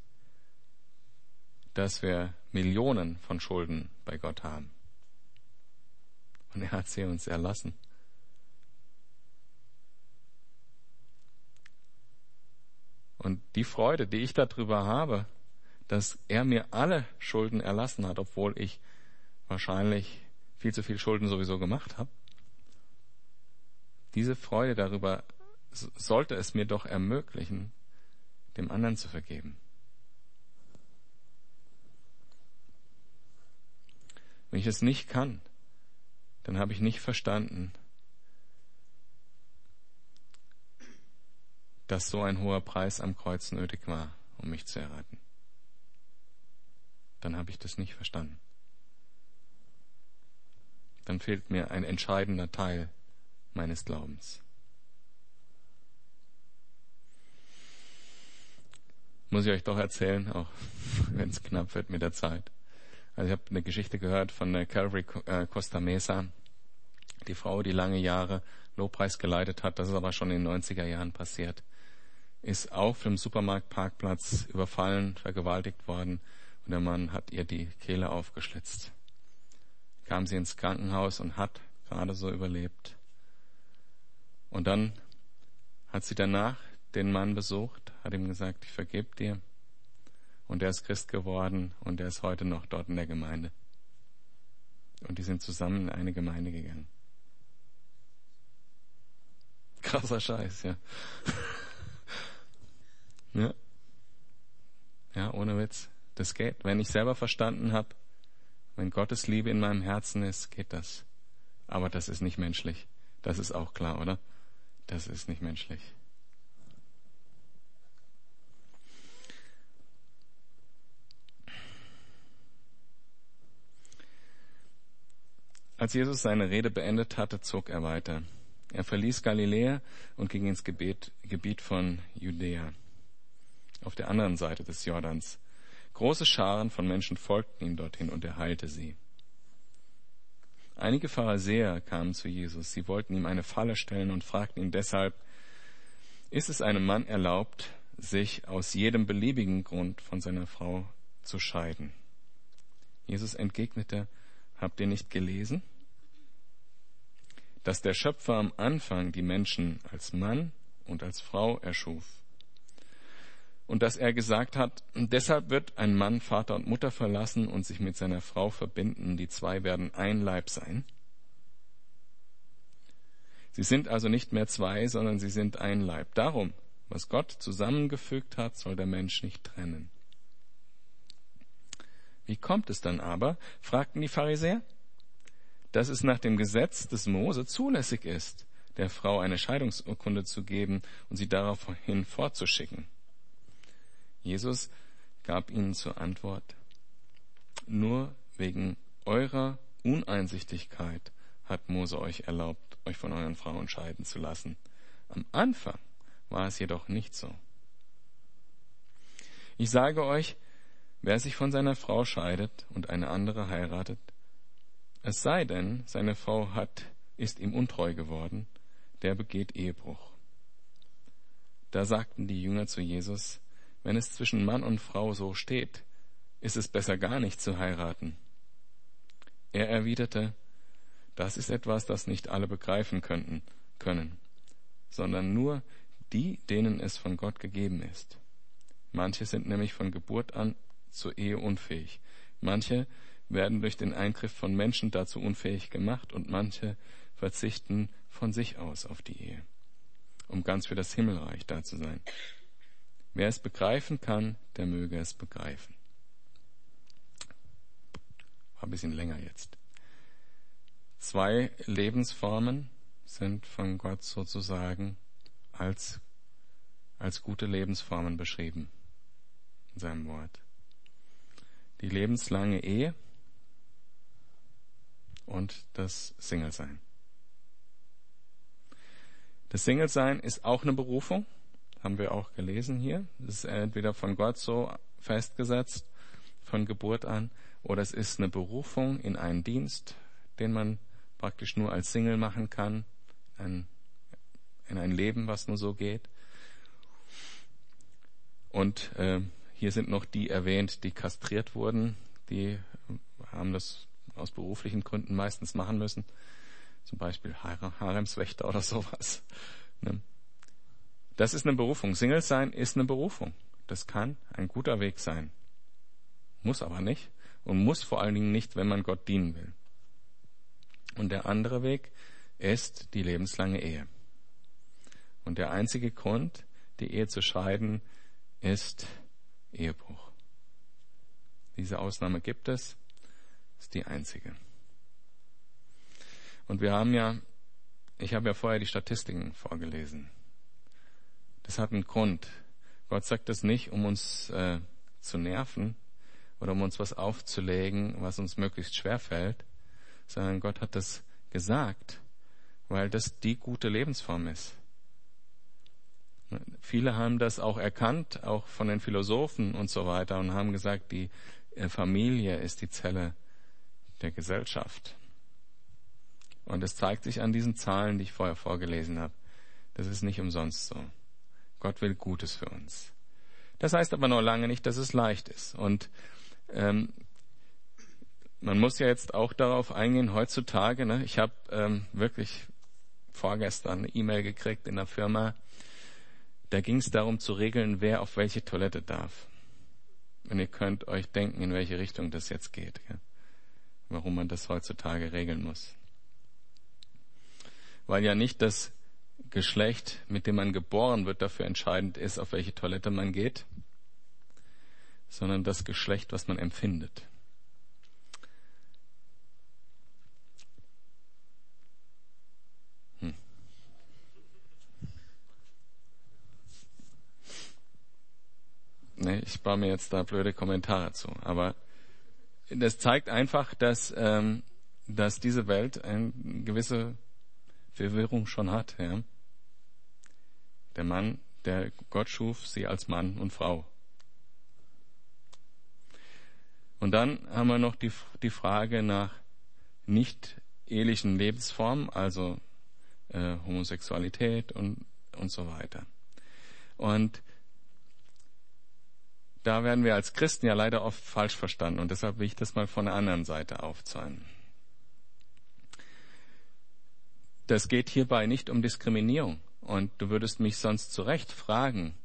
dass wir Millionen von Schulden bei Gott haben. Und er hat sie uns erlassen. Und die Freude, die ich darüber habe, dass er mir alle Schulden erlassen hat, obwohl ich wahrscheinlich viel zu viel Schulden sowieso gemacht habe. Diese Freude darüber sollte es mir doch ermöglichen, dem anderen zu vergeben. Wenn ich es nicht kann, dann habe ich nicht verstanden, dass so ein hoher Preis am Kreuz nötig war, um mich zu erretten dann habe ich das nicht verstanden. Dann fehlt mir ein entscheidender Teil meines Glaubens. Muss ich euch doch erzählen, auch *laughs* wenn es knapp wird mit der Zeit. Also ich habe eine Geschichte gehört von der Calvary äh, Costa Mesa, die Frau, die lange Jahre Lobpreis geleitet hat, das ist aber schon in den 90er Jahren passiert, ist auf dem Supermarktparkplatz überfallen, vergewaltigt worden und der Mann hat ihr die Kehle aufgeschlitzt. Kam sie ins Krankenhaus und hat gerade so überlebt. Und dann hat sie danach den Mann besucht, hat ihm gesagt, ich vergebe dir. Und er ist Christ geworden und er ist heute noch dort in der Gemeinde. Und die sind zusammen in eine Gemeinde gegangen. Krasser Scheiß, ja. *laughs* ja. Ja, ohne Witz. Das geht. Wenn ich selber verstanden habe, wenn Gottes Liebe in meinem Herzen ist, geht das. Aber das ist nicht menschlich. Das ist auch klar, oder? Das ist nicht menschlich. Als Jesus seine Rede beendet hatte, zog er weiter. Er verließ Galiläa und ging ins Gebet, Gebiet von Judäa, auf der anderen Seite des Jordans. Große Scharen von Menschen folgten ihm dorthin und er heilte sie. Einige Pharisäer kamen zu Jesus. Sie wollten ihm eine Falle stellen und fragten ihn deshalb, ist es einem Mann erlaubt, sich aus jedem beliebigen Grund von seiner Frau zu scheiden? Jesus entgegnete, Habt ihr nicht gelesen? Dass der Schöpfer am Anfang die Menschen als Mann und als Frau erschuf. Und dass er gesagt hat, deshalb wird ein Mann Vater und Mutter verlassen und sich mit seiner Frau verbinden, die zwei werden ein Leib sein. Sie sind also nicht mehr zwei, sondern sie sind ein Leib. Darum, was Gott zusammengefügt hat, soll der Mensch nicht trennen. Wie kommt es dann aber, fragten die Pharisäer, dass es nach dem Gesetz des Mose zulässig ist, der Frau eine Scheidungsurkunde zu geben und sie daraufhin fortzuschicken. Jesus gab ihnen zur Antwort, nur wegen eurer Uneinsichtigkeit hat Mose euch erlaubt, euch von euren Frauen scheiden zu lassen. Am Anfang war es jedoch nicht so. Ich sage euch, Wer sich von seiner Frau scheidet und eine andere heiratet, es sei denn, seine Frau hat, ist ihm untreu geworden, der begeht Ehebruch. Da sagten die Jünger zu Jesus, wenn es zwischen Mann und Frau so steht, ist es besser gar nicht zu heiraten. Er erwiderte, das ist etwas, das nicht alle begreifen könnten, können, sondern nur die, denen es von Gott gegeben ist. Manche sind nämlich von Geburt an zur Ehe unfähig. Manche werden durch den Eingriff von Menschen dazu unfähig gemacht und manche verzichten von sich aus auf die Ehe, um ganz für das Himmelreich da zu sein. Wer es begreifen kann, der möge es begreifen. War ein bisschen länger jetzt. Zwei Lebensformen sind von Gott sozusagen als, als gute Lebensformen beschrieben in seinem Wort die lebenslange Ehe und das Single-Sein. Das Single-Sein ist auch eine Berufung, haben wir auch gelesen hier. Es ist entweder von Gott so festgesetzt, von Geburt an, oder es ist eine Berufung in einen Dienst, den man praktisch nur als Single machen kann, ein, in ein Leben, was nur so geht. Und äh, hier sind noch die erwähnt, die kastriert wurden. Die haben das aus beruflichen Gründen meistens machen müssen. Zum Beispiel Haremswächter oder sowas. Ne? Das ist eine Berufung. Single sein ist eine Berufung. Das kann ein guter Weg sein. Muss aber nicht. Und muss vor allen Dingen nicht, wenn man Gott dienen will. Und der andere Weg ist die lebenslange Ehe. Und der einzige Grund, die Ehe zu scheiden, ist Ehebruch. Diese Ausnahme gibt es, ist die einzige. Und wir haben ja, ich habe ja vorher die Statistiken vorgelesen. Das hat einen Grund. Gott sagt das nicht, um uns äh, zu nerven oder um uns was aufzulegen, was uns möglichst schwer fällt, sondern Gott hat das gesagt, weil das die gute Lebensform ist. Viele haben das auch erkannt, auch von den Philosophen und so weiter, und haben gesagt, die äh, Familie ist die Zelle der Gesellschaft. Und es zeigt sich an diesen Zahlen, die ich vorher vorgelesen habe. Das ist nicht umsonst so. Gott will Gutes für uns. Das heißt aber noch lange nicht, dass es leicht ist. Und ähm, man muss ja jetzt auch darauf eingehen, heutzutage, ne, ich habe ähm, wirklich vorgestern eine E-Mail gekriegt in der Firma, da ging es darum zu regeln, wer auf welche Toilette darf. Und ihr könnt euch denken, in welche Richtung das jetzt geht. Ja? Warum man das heutzutage regeln muss. Weil ja nicht das Geschlecht, mit dem man geboren wird, dafür entscheidend ist, auf welche Toilette man geht, sondern das Geschlecht, was man empfindet. Ne, ich baue mir jetzt da blöde Kommentare zu. Aber das zeigt einfach, dass ähm, dass diese Welt eine gewisse Verwirrung schon hat. Ja? Der Mann, der Gott schuf, sie als Mann und Frau. Und dann haben wir noch die, die Frage nach nicht ehelichen Lebensformen, also äh, Homosexualität und, und so weiter. Und da werden wir als Christen ja leider oft falsch verstanden und deshalb will ich das mal von der anderen Seite aufzeigen. Das geht hierbei nicht um Diskriminierung. Und du würdest mich sonst zu Recht fragen,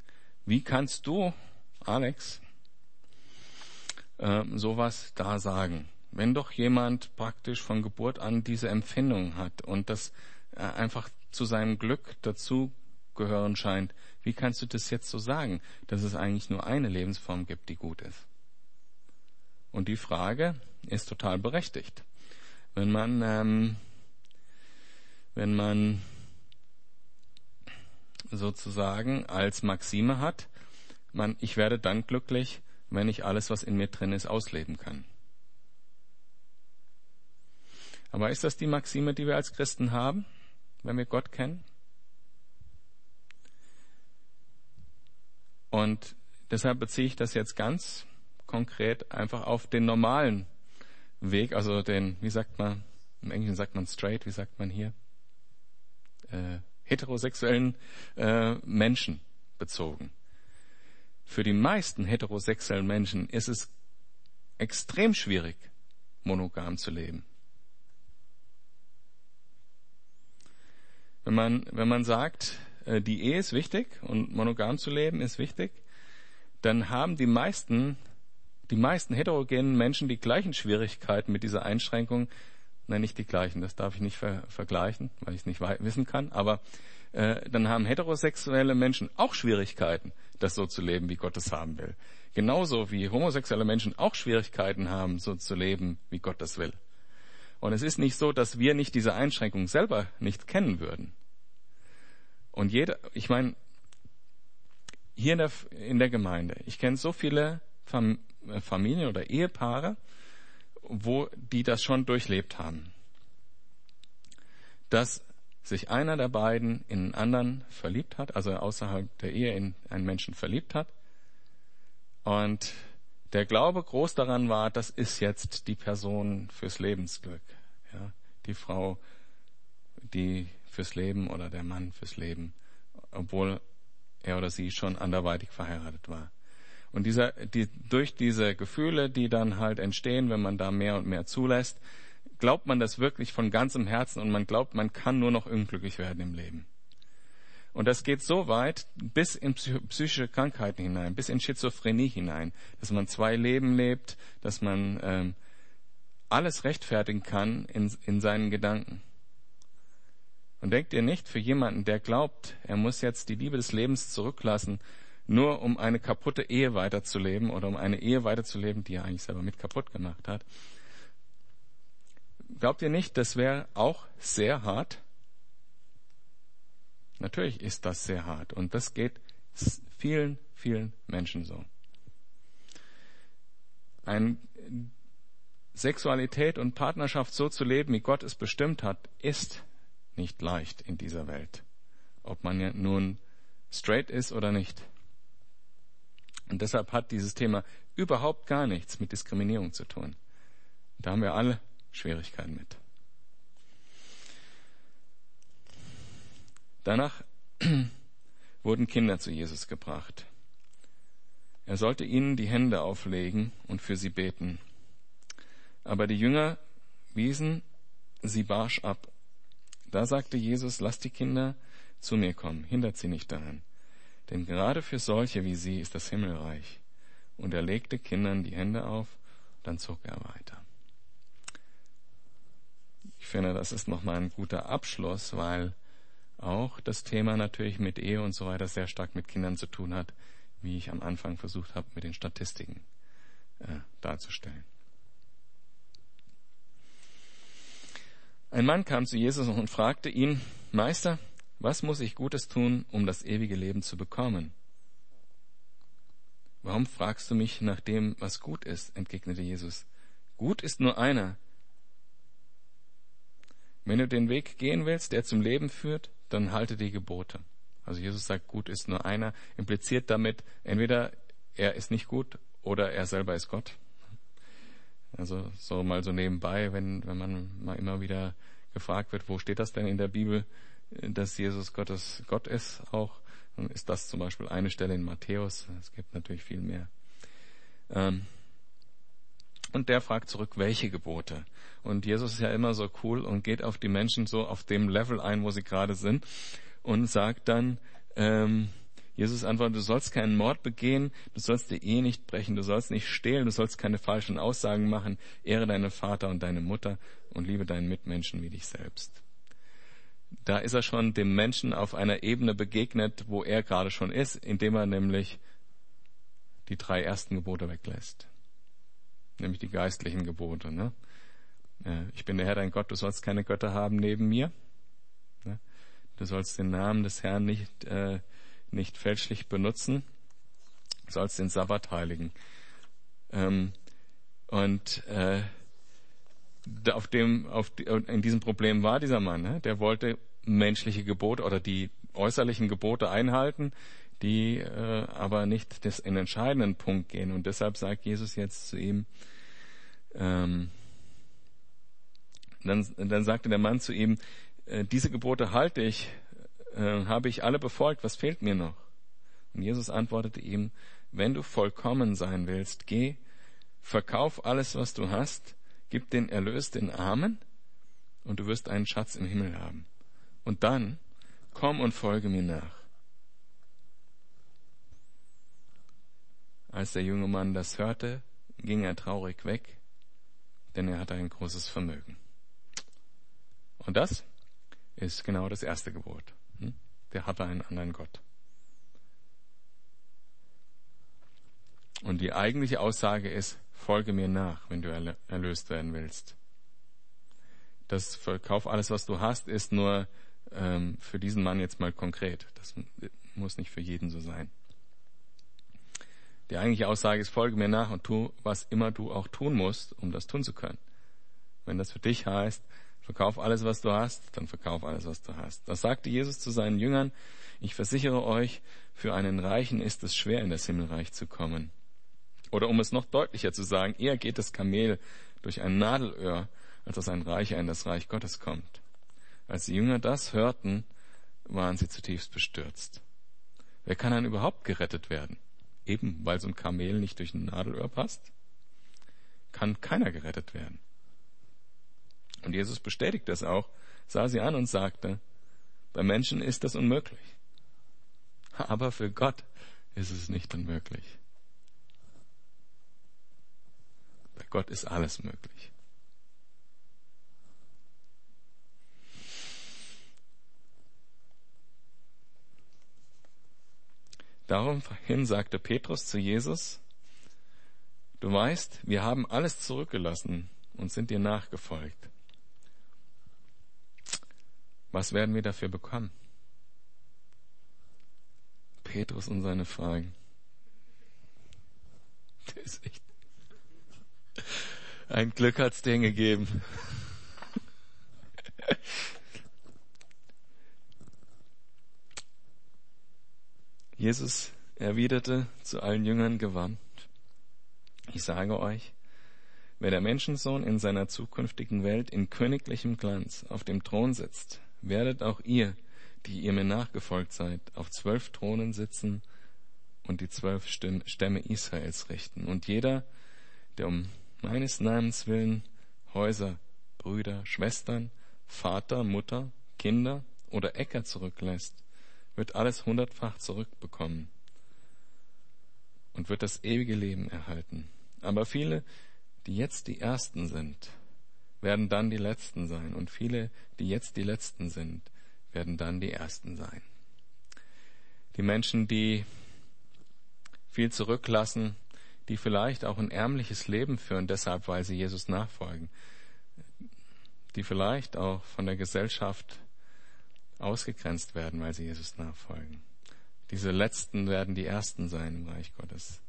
wie kannst du, Alex, äh, sowas da sagen? Wenn doch jemand praktisch von Geburt an diese Empfindung hat und das äh, einfach zu seinem Glück dazugehören scheint, wie kannst du das jetzt so sagen, dass es eigentlich nur eine Lebensform gibt, die gut ist? Und die Frage ist total berechtigt. Wenn man, ähm, wenn man sozusagen als Maxime hat, man, ich werde dann glücklich, wenn ich alles, was in mir drin ist, ausleben kann. Aber ist das die Maxime, die wir als Christen haben, wenn wir Gott kennen? Und deshalb beziehe ich das jetzt ganz konkret einfach auf den normalen Weg, also den, wie sagt man, im Englischen sagt man straight, wie sagt man hier? Äh, heterosexuellen äh, Menschen bezogen. Für die meisten heterosexuellen Menschen ist es extrem schwierig, monogam zu leben. Wenn man, wenn man sagt, äh, die Ehe ist wichtig und monogam zu leben ist wichtig, dann haben die meisten, die meisten heterogenen Menschen die gleichen Schwierigkeiten mit dieser Einschränkung Nein, nicht die gleichen, das darf ich nicht ver vergleichen, weil ich es nicht wissen kann. Aber äh, dann haben heterosexuelle Menschen auch Schwierigkeiten, das so zu leben, wie Gott es haben will. Genauso wie homosexuelle Menschen auch Schwierigkeiten haben, so zu leben, wie Gott es will. Und es ist nicht so, dass wir nicht diese Einschränkung selber nicht kennen würden. Und jeder, ich meine, hier in der, in der Gemeinde, ich kenne so viele Fam Familien oder Ehepaare, wo die das schon durchlebt haben. Dass sich einer der beiden in einen anderen verliebt hat, also außerhalb der Ehe in einen Menschen verliebt hat. Und der Glaube groß daran war, das ist jetzt die Person fürs Lebensglück. Ja, die Frau, die fürs Leben oder der Mann fürs Leben, obwohl er oder sie schon anderweitig verheiratet war. Und dieser, die, durch diese Gefühle, die dann halt entstehen, wenn man da mehr und mehr zulässt, glaubt man das wirklich von ganzem Herzen und man glaubt, man kann nur noch unglücklich werden im Leben. Und das geht so weit bis in psychische Krankheiten hinein, bis in Schizophrenie hinein, dass man zwei Leben lebt, dass man ähm, alles rechtfertigen kann in, in seinen Gedanken. Und denkt ihr nicht, für jemanden, der glaubt, er muss jetzt die Liebe des Lebens zurücklassen, nur um eine kaputte Ehe weiterzuleben oder um eine Ehe weiterzuleben, die er eigentlich selber mit kaputt gemacht hat. Glaubt ihr nicht, das wäre auch sehr hart? Natürlich ist das sehr hart und das geht vielen, vielen Menschen so. Ein Sexualität und Partnerschaft so zu leben, wie Gott es bestimmt hat, ist nicht leicht in dieser Welt. Ob man ja nun straight ist oder nicht. Und deshalb hat dieses Thema überhaupt gar nichts mit Diskriminierung zu tun. Da haben wir alle Schwierigkeiten mit. Danach *clears throat* wurden Kinder zu Jesus gebracht. Er sollte ihnen die Hände auflegen und für sie beten. Aber die Jünger wiesen sie barsch ab. Da sagte Jesus, lasst die Kinder zu mir kommen, hindert sie nicht daran. Denn gerade für solche wie sie ist das Himmelreich. Und er legte Kindern die Hände auf, dann zog er weiter. Ich finde, das ist nochmal ein guter Abschluss, weil auch das Thema natürlich mit Ehe und so weiter sehr stark mit Kindern zu tun hat, wie ich am Anfang versucht habe, mit den Statistiken äh, darzustellen. Ein Mann kam zu Jesus und fragte ihn, Meister, was muss ich Gutes tun, um das ewige Leben zu bekommen? Warum fragst du mich nach dem, was gut ist? entgegnete Jesus. Gut ist nur einer. Wenn du den Weg gehen willst, der zum Leben führt, dann halte die Gebote. Also Jesus sagt, gut ist nur einer, impliziert damit, entweder er ist nicht gut oder er selber ist Gott. Also so mal so nebenbei, wenn, wenn man mal immer wieder gefragt wird, wo steht das denn in der Bibel, dass Jesus Gottes Gott ist auch, ist das zum Beispiel eine Stelle in Matthäus. Es gibt natürlich viel mehr. Ähm, und der fragt zurück, welche Gebote? Und Jesus ist ja immer so cool und geht auf die Menschen so auf dem Level ein, wo sie gerade sind und sagt dann, ähm, Jesus antwortet, du sollst keinen Mord begehen, du sollst die Ehe nicht brechen, du sollst nicht stehlen, du sollst keine falschen Aussagen machen, ehre deinen Vater und deine Mutter und liebe deinen Mitmenschen wie dich selbst. Da ist er schon dem Menschen auf einer Ebene begegnet, wo er gerade schon ist, indem er nämlich die drei ersten Gebote weglässt. Nämlich die geistlichen Gebote. Ne? Äh, ich bin der Herr dein Gott, du sollst keine Götter haben neben mir. Ne? Du sollst den Namen des Herrn nicht, äh, nicht fälschlich benutzen, du sollst den Sabbat heiligen. Ähm, und äh, auf dem, auf die, in diesem Problem war dieser Mann. Ne? Der wollte menschliche Gebote oder die äußerlichen Gebote einhalten, die äh, aber nicht des, in entscheidenden Punkt gehen. Und deshalb sagt Jesus jetzt zu ihm, ähm, dann, dann sagte der Mann zu ihm, äh, diese Gebote halte ich, äh, habe ich alle befolgt, was fehlt mir noch? Und Jesus antwortete ihm, wenn du vollkommen sein willst, geh, verkauf alles, was du hast, gib den Erlös den Armen und du wirst einen Schatz im Himmel haben. Und dann komm und folge mir nach. Als der junge Mann das hörte, ging er traurig weg, denn er hatte ein großes Vermögen. Und das ist genau das erste Gebot. Hm? Der hatte einen anderen Gott. Und die eigentliche Aussage ist, folge mir nach, wenn du erlöst werden willst. Das Verkauf alles, was du hast, ist nur ähm, für diesen Mann jetzt mal konkret. Das muss nicht für jeden so sein. Die eigentliche Aussage ist, folge mir nach und tu, was immer du auch tun musst, um das tun zu können. Wenn das für dich heißt, verkauf alles, was du hast, dann verkauf alles, was du hast. Das sagte Jesus zu seinen Jüngern, ich versichere euch, für einen Reichen ist es schwer, in das Himmelreich zu kommen. Oder um es noch deutlicher zu sagen, eher geht das Kamel durch ein Nadelöhr, als dass ein Reicher in das Reich Gottes kommt. Als die Jünger das hörten, waren sie zutiefst bestürzt. Wer kann dann überhaupt gerettet werden? Eben weil so ein Kamel nicht durch ein Nadelöhr passt, kann keiner gerettet werden. Und Jesus bestätigt das auch, sah sie an und sagte, bei Menschen ist das unmöglich. Aber für Gott ist es nicht unmöglich. Bei Gott ist alles möglich. Daraufhin sagte Petrus zu Jesus, du weißt, wir haben alles zurückgelassen und sind dir nachgefolgt. Was werden wir dafür bekommen? Petrus und seine Fragen. *laughs* Das ist echt ein Glück hat's denen gegeben. Jesus erwiderte zu allen Jüngern gewandt, ich sage euch, wenn der Menschensohn in seiner zukünftigen Welt in königlichem Glanz auf dem Thron sitzt, werdet auch ihr, die ihr mir nachgefolgt seid, auf zwölf Thronen sitzen und die zwölf Stämme Israels richten. Und jeder, der um meines Namens willen Häuser, Brüder, Schwestern, Vater, Mutter, Kinder oder Äcker zurücklässt, wird alles hundertfach zurückbekommen und wird das ewige Leben erhalten. Aber viele, die jetzt die Ersten sind, werden dann die Letzten sein. Und viele, die jetzt die Letzten sind, werden dann die Ersten sein. Die Menschen, die viel zurücklassen, die vielleicht auch ein ärmliches Leben führen, deshalb, weil sie Jesus nachfolgen, die vielleicht auch von der Gesellschaft ausgegrenzt werden, weil sie Jesus nachfolgen. Diese Letzten werden die Ersten sein im Reich Gottes.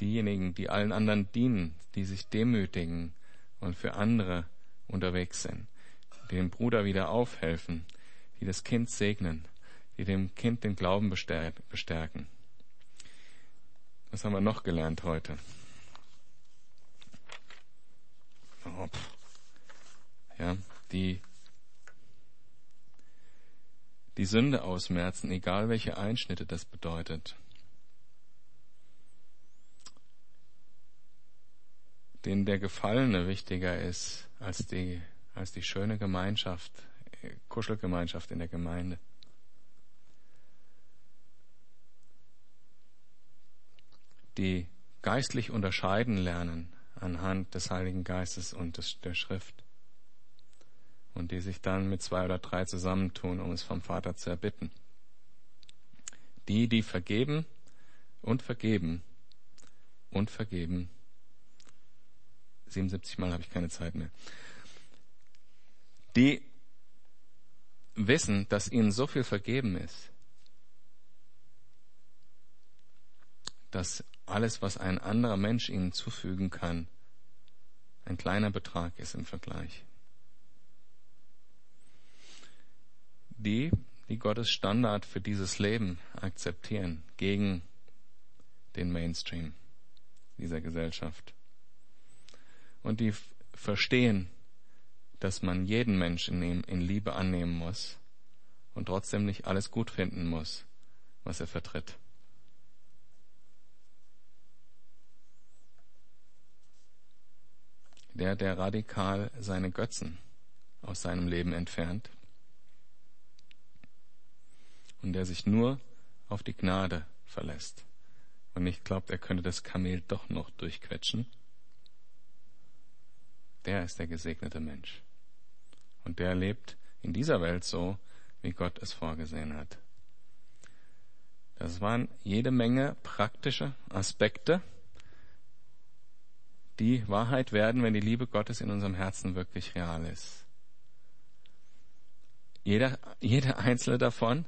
Diejenigen, die allen anderen dienen, die sich demütigen und für andere unterwegs sind, die dem Bruder wieder aufhelfen, die das Kind segnen, die dem Kind den Glauben bestärken. Was haben wir noch gelernt heute? Oh, ja, die die Sünde ausmerzen, egal welche Einschnitte das bedeutet. denen der Gefallene wichtiger ist als die, als die schöne Gemeinschaft, Kuschelgemeinschaft in der Gemeinde. Die geistlich unterscheiden lernen anhand des Heiligen Geistes und des, der Schrift. Und die sich dann mit zwei oder drei zusammentun, um es vom Vater zu erbitten. Die, die vergeben und vergeben und vergeben 77 Mal habe ich keine Zeit mehr. Die wissen, dass ihnen so viel vergeben ist, dass alles, was ein anderer Mensch ihnen zufügen kann, ein kleiner Betrag ist im Vergleich. Die, die Gottes Standard für dieses Leben akzeptieren, gegen den Mainstream dieser Gesellschaft und die verstehen, dass man jeden Menschen in Liebe annehmen muss und trotzdem nicht alles gut finden muss, was er vertritt. Der, der radikal seine Götzen aus seinem Leben entfernt und der sich nur auf die Gnade verlässt und nicht glaubt, er könnte das Kamel doch noch durchquetschen der ist der gesegnete Mensch. Und der lebt in dieser Welt so, wie Gott es vorgesehen hat. Das waren jede Menge praktische Aspekte, die Wahrheit werden, wenn die Liebe Gottes in unserem Herzen wirklich real ist. Jeder, jeder einzelne davon,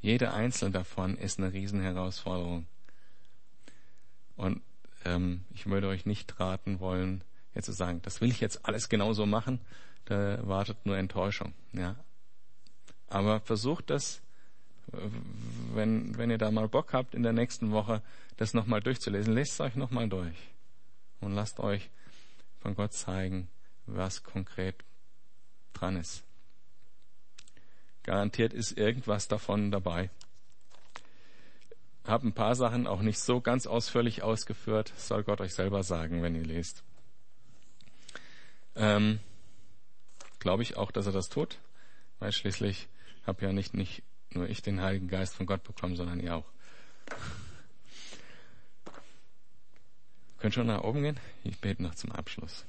jede einzelne davon ist eine Riesenherausforderung. Und ähm, ich würde euch nicht raten wollen, jetzt zu sagen, das will ich jetzt alles genauso machen, da wartet nur Enttäuschung. Ja. Aber versucht das, wenn, wenn ihr da mal Bock habt, in der nächsten Woche das nochmal durchzulesen, lest es euch nochmal durch und lasst euch von Gott zeigen, was konkret dran ist. Garantiert ist irgendwas davon dabei. Hab ein paar Sachen auch nicht so ganz ausführlich ausgeführt, soll Gott euch selber sagen, wenn ihr lest. Ähm, Glaube ich auch, dass er das tut, weil schließlich habe ja nicht, nicht nur ich den Heiligen Geist von Gott bekommen, sondern ihr auch. Könnt schon nach oben gehen? Ich bete noch zum Abschluss.